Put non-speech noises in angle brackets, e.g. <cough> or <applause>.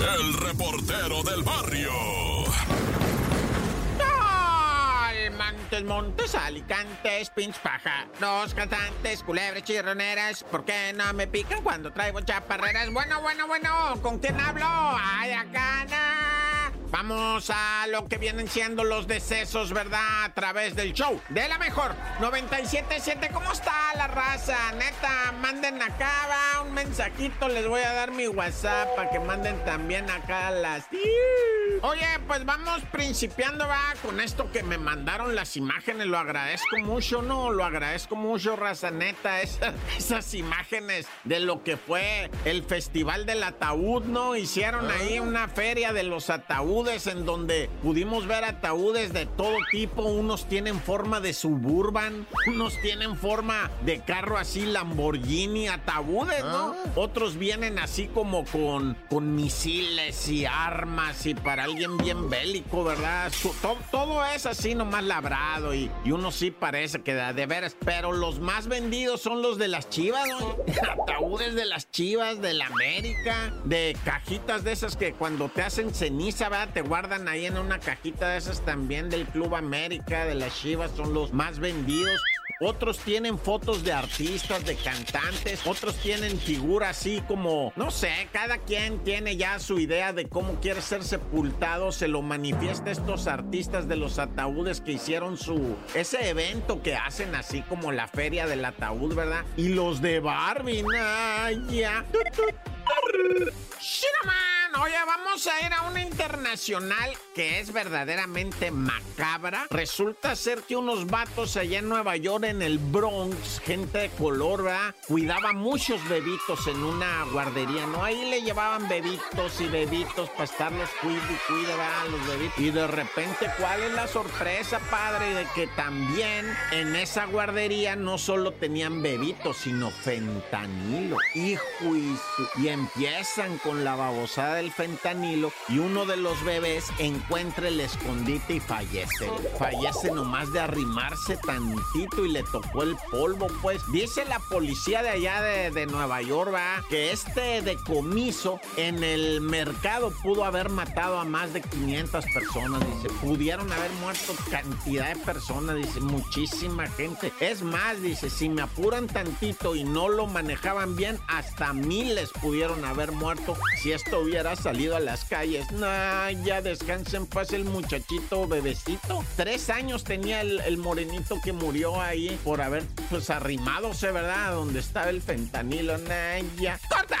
el reportero del barrio. Montes, Montes, Alicantes, pinch paja. Dos cantantes, culebres, chirroneras. ¿Por qué no me pican cuando traigo chaparreras? Bueno, bueno, bueno, ¿con quién hablo? Ay, acá, Vamos a lo que vienen siendo los decesos, ¿verdad? A través del show de la mejor 977. ¿Cómo está la raza? Neta, manden acá, va un mensajito. Les voy a dar mi WhatsApp para que manden también acá las. Oye, pues vamos principiando, va, con esto que me mandaron las imágenes. Lo agradezco mucho, ¿no? Lo agradezco mucho, raza neta. <laughs> Esas, esas imágenes de lo que fue el Festival del Ataúd, ¿no? Hicieron ahí una feria de los ataúdes en donde pudimos ver ataúdes de todo tipo. Unos tienen forma de suburban, unos tienen forma de carro así Lamborghini, ataúdes, ¿no? Otros vienen así como con, con misiles y armas y para alguien bien bélico, ¿verdad? todo, es así nomás labrado y, uno sí parece que de veras, pero los más vendidos son los de las chivas, ¿no? <laughs> Ataúdes de las chivas, de la América, de cajitas de esas que cuando te hacen ceniza, ¿verdad? Te guardan ahí en una cajita de esas también del Club América, de las chivas, son los más vendidos otros tienen fotos de artistas, de cantantes, otros tienen figuras así como, no sé, cada quien tiene ya su idea de cómo quiere ser sepultado, se lo manifiesta estos artistas de los ataúdes que hicieron su, ese evento que hacen así como la feria del ataúd, ¿verdad? Y los de Barbie, nah, ya. <laughs> Oye, vamos a ir a una internacional que es verdaderamente macabra. Resulta ser que unos vatos allá en Nueva York, en el Bronx, gente de color, ¿verdad? Cuidaba muchos bebitos en una guardería, ¿no? Ahí le llevaban bebitos y bebitos para estarlos cuide y cuide, ¿verdad? Los bebitos. Y de repente, ¿cuál es la sorpresa, padre? De que también en esa guardería no solo tenían bebitos, sino fentanilo. Hijo y, y empiezan con la babosada del fentanilo y uno de los bebés encuentra el escondite y fallece. Fallece nomás de arrimarse tantito y le tocó el polvo, pues. Dice la policía de allá de, Nueva York, ¿va? que este decomiso en el mercado pudo haber matado a más de 500 personas, dice. Pudieron haber muerto cantidad de personas, dice, muchísima gente. Es más, dice, si me apuran tantito y no lo manejaban bien, hasta miles pudieron haber muerto si esto hubiera salido a las calles. Nah, ya descansen pues el muchachito bebecito. Tres años tenía el, morenito que murió ahí por haber pues arrimadose, ¿verdad? Donde estaba el fentanilo. Nah, ya. ¡Corta!